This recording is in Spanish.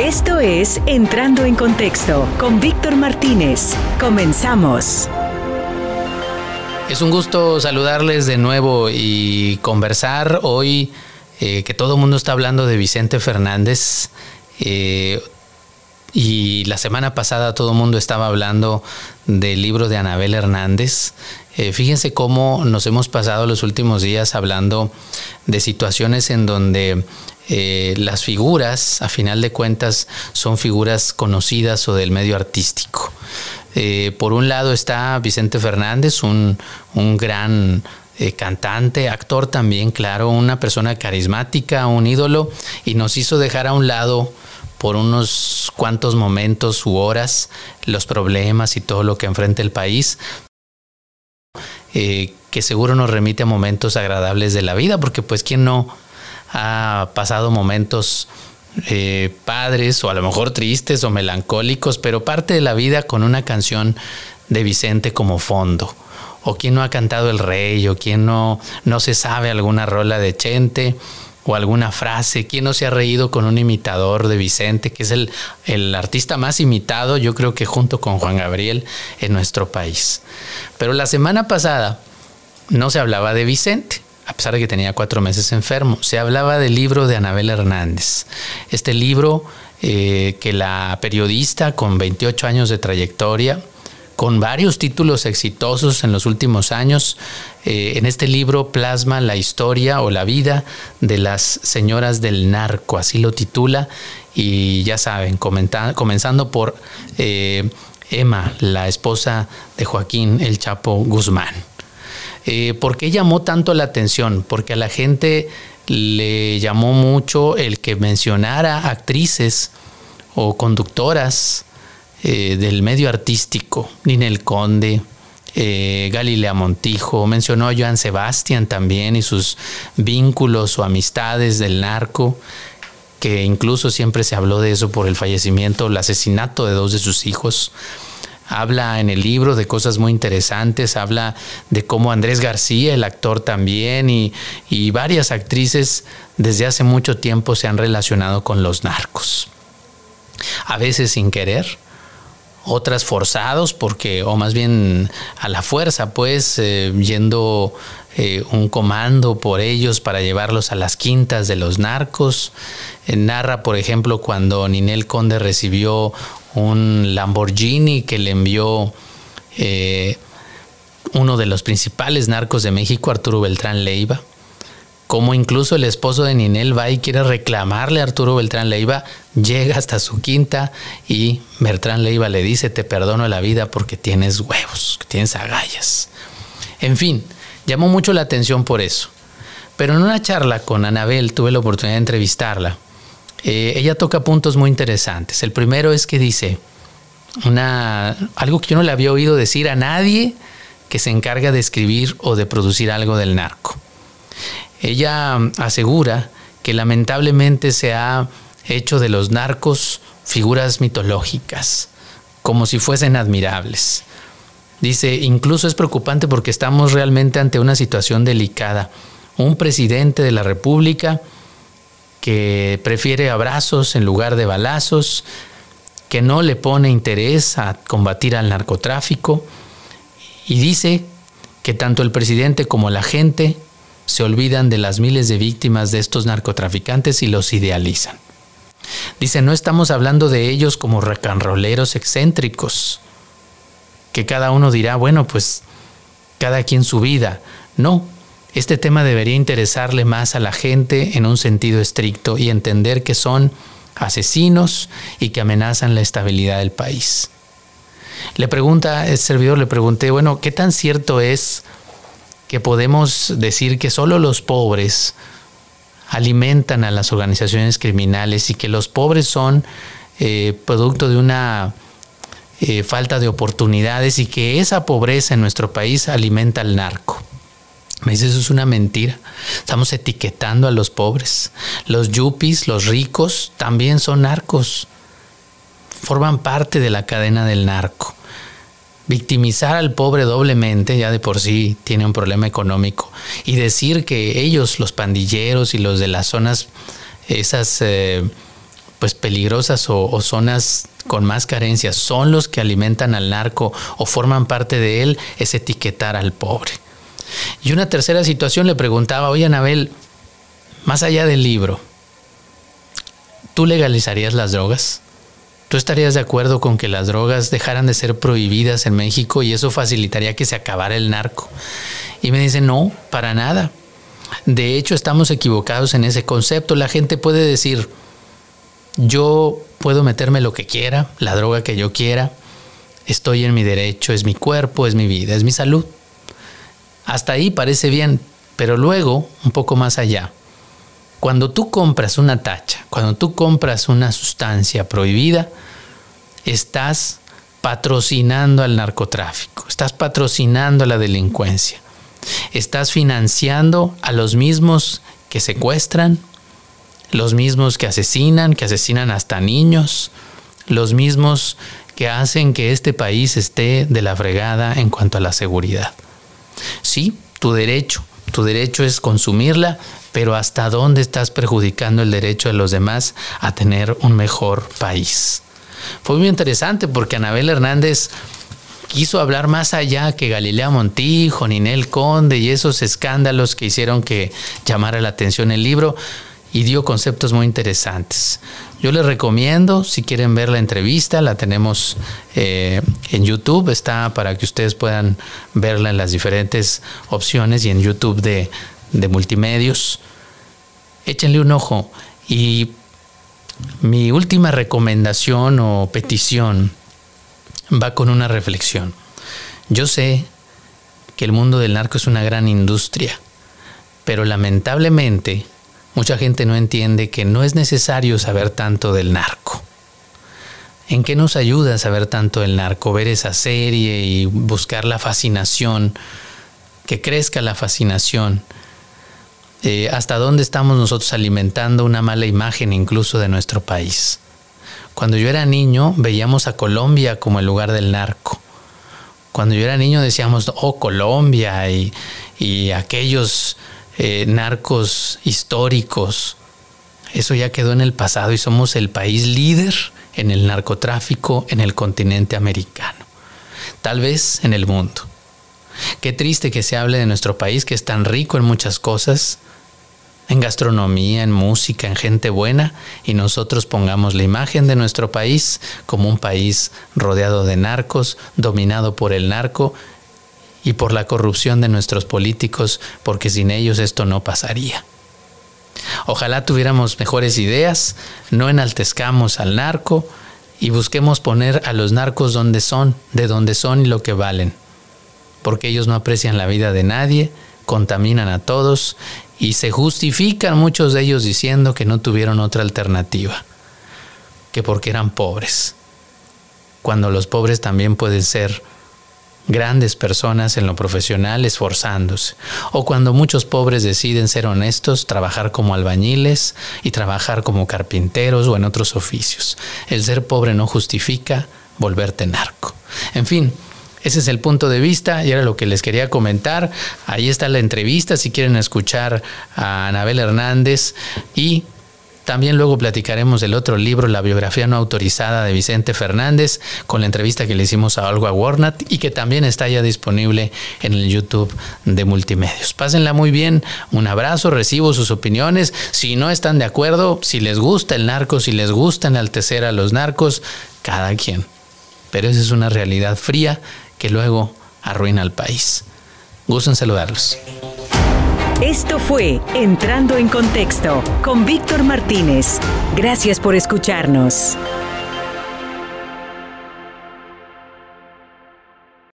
Esto es Entrando en Contexto con Víctor Martínez. Comenzamos. Es un gusto saludarles de nuevo y conversar hoy eh, que todo el mundo está hablando de Vicente Fernández. Eh, y la semana pasada todo el mundo estaba hablando del libro de Anabel Hernández. Eh, fíjense cómo nos hemos pasado los últimos días hablando de situaciones en donde eh, las figuras, a final de cuentas, son figuras conocidas o del medio artístico. Eh, por un lado está Vicente Fernández, un, gran cantante, actor también, claro, una persona carismática, un ídolo, y nos hizo dejar a un lado por unos cuantos momentos u horas los problemas y todo lo que enfrenta el país eh, que seguro nos remite a momentos agradables de la vida, porque pues quién no ha pasado momentos eh, padres o a lo mejor tristes o melancólicos, pero parte de la vida con una canción de Vicente como fondo. O quién no ha cantado El Rey, o quién no, no se sabe alguna rola de Chente o alguna frase. ¿Quién no se ha reído con un imitador de Vicente, que es el, el, artista más imitado, yo creo que junto con Juan Gabriel, en nuestro país? Pero la semana pasada no se hablaba de Vicente, a pesar de que tenía cuatro meses enfermo. Se hablaba del libro de Anabel Hernández. Este libro eh, que la periodista con 28 años de trayectoria, con varios títulos exitosos en los últimos años. Eh, en este libro plasma la historia o la vida de las señoras del narco, así lo titula, y ya saben, comenzando por eh, Emma, la esposa de Joaquín El Chapo Guzmán. Eh, ¿Por qué llamó tanto la atención? Porque a la gente le llamó mucho el que mencionara actrices o conductoras eh, del medio artístico, Ninel Conde, eh, Galilea Montijo, mencionó a Joan Sebastián también y sus vínculos o amistades del narco, que incluso siempre se habló de eso por el fallecimiento, el asesinato de dos de sus hijos. Habla en el libro de cosas muy interesantes, habla de cómo Andrés García, el actor también, y, y varias actrices desde hace mucho tiempo se han relacionado con los narcos. A veces sin querer, otras forzados porque, o más bien a la fuerza, pues, eh, yendo eh, un comando por ellos para llevarlos a las quintas de los narcos. Eh, narra, por ejemplo, cuando Ninel Conde recibió un Lamborghini que le envió uno de los principales narcos de México, Arturo Beltrán Leiva como incluso el esposo de Ninel va y quiere reclamarle a Arturo Beltrán Leiva, llega hasta su quinta y Beltrán Leiva le dice, te perdono la vida porque tienes huevos, tienes agallas. En fin, llamó mucho la atención por eso. Pero en una charla con Anabel tuve la oportunidad de entrevistarla. Eh, ella toca puntos muy interesantes. El primero es que dice una, algo que yo no le había oído decir a nadie que se encarga de escribir o de producir algo del narco. Ella asegura que lamentablemente se ha hecho de los narcos figuras mitológicas, como si fuesen admirables. Dice, incluso es preocupante porque estamos realmente ante una situación delicada. Un presidente de la República que prefiere abrazos en lugar de balazos, que no le pone interés a combatir al narcotráfico y dice que tanto el presidente como la gente se olvidan de las miles de víctimas de estos narcotraficantes y los idealizan. Dice, no estamos hablando de ellos como recanroleros excéntricos, que cada uno dirá, bueno, pues cada quien su vida. No, este tema debería interesarle más a la gente en un sentido estricto y entender que son asesinos y que amenazan la estabilidad del país. Le pregunta, el servidor le pregunté, bueno, ¿qué tan cierto es que podemos decir que solo los pobres alimentan a las organizaciones criminales y que los pobres son eh, producto de una eh, falta de oportunidades y que esa pobreza en nuestro país alimenta al narco. Me dice, eso es una mentira. Estamos etiquetando a los pobres. Los yuppies, los ricos, también son narcos. Forman parte de la cadena del narco victimizar al pobre doblemente, ya de por sí tiene un problema económico, y decir que ellos, los pandilleros y los de las zonas, esas eh, pues peligrosas o, zonas con más carencias son los que alimentan al narco o forman parte de él, es etiquetar al pobre. Y una tercera situación le preguntaba, oye Anabel, más allá del libro, ¿tú legalizarías las drogas? ¿Tú estarías de acuerdo con que las drogas dejaran de ser prohibidas en México y eso facilitaría que se acabara el narco? Y me dice, no, para nada. De hecho, estamos equivocados en ese concepto. La gente puede decir, yo puedo meterme lo que quiera, la droga que yo quiera, estoy en mi derecho, es mi cuerpo, es mi vida, es mi salud. Hasta ahí parece bien, pero luego, un poco más allá, cuando tú compras una tacha, cuando tú compras una sustancia prohibida, estás patrocinando al narcotráfico, estás patrocinando a la delincuencia, estás financiando a los mismos que secuestran, los mismos que asesinan, que asesinan hasta niños, los mismos que hacen que este país esté de la fregada en cuanto a la seguridad. Sí, tu derecho, tu derecho es consumirla, pero ¿hasta dónde estás perjudicando el derecho de los demás a tener un mejor país? Fue muy interesante porque Anabel Hernández quiso hablar más allá que Galilea Montijo, Ninel Conde y esos escándalos que hicieron que llamara la atención el libro y dio conceptos muy interesantes. Yo les recomiendo, si quieren ver la entrevista, la tenemos eh, en YouTube, está para que ustedes puedan verla en las diferentes opciones y en YouTube de, de multimedios. Échenle un ojo. Y mi última recomendación o petición va con una reflexión. Yo sé que el mundo del narco es una gran industria, pero lamentablemente Mucha gente no entiende que no es necesario saber tanto del narco. ¿En qué nos ayuda saber tanto del narco? Ver esa serie y buscar la fascinación, que crezca la fascinación. Eh, ¿Hasta dónde estamos nosotros alimentando una mala imagen incluso de nuestro país? Cuando yo era niño veíamos a Colombia como el lugar del narco. Cuando yo era niño decíamos, oh, Colombia y, y aquellos eh, narcos históricos. Eso ya quedó en el pasado y somos el país líder en el narcotráfico en el continente americano, tal vez en el mundo. Qué triste que se hable de nuestro país que es tan rico en muchas cosas, en gastronomía, en música, en gente buena, y nosotros pongamos la imagen de nuestro país como un país rodeado de narcos, dominado por el narco y por la corrupción de nuestros políticos, porque sin ellos esto no pasaría. Ojalá tuviéramos mejores ideas, no enaltezcamos al narco y busquemos poner a los narcos donde son, de donde son y lo que valen, porque ellos no aprecian la vida de nadie, contaminan a todos y se justifican muchos de ellos diciendo que no tuvieron otra alternativa, que porque eran pobres, cuando los pobres también pueden ser grandes personas en lo profesional esforzándose, o cuando muchos pobres deciden ser honestos, trabajar como albañiles y trabajar como carpinteros o en otros oficios. El ser pobre no justifica volverte narco. En fin, ese es el punto de vista y era lo que les quería comentar. Ahí está la entrevista si quieren escuchar a Anabel Hernández y también luego platicaremos del otro libro, la biografía no autorizada de Vicente Fernández, con la entrevista que le hicimos a Olga Warnat y que también está ya disponible en el YouTube de Multimedios. Pásenla muy bien, un abrazo, recibo sus opiniones. Si no están de acuerdo, si les gusta el narco, si les gusta enaltecer a los narcos, cada quien. Pero esa es una realidad fría que luego arruina al país. Gusto en saludarlos. Esto fue Entrando en Contexto con Víctor Martínez. Gracias por escucharnos.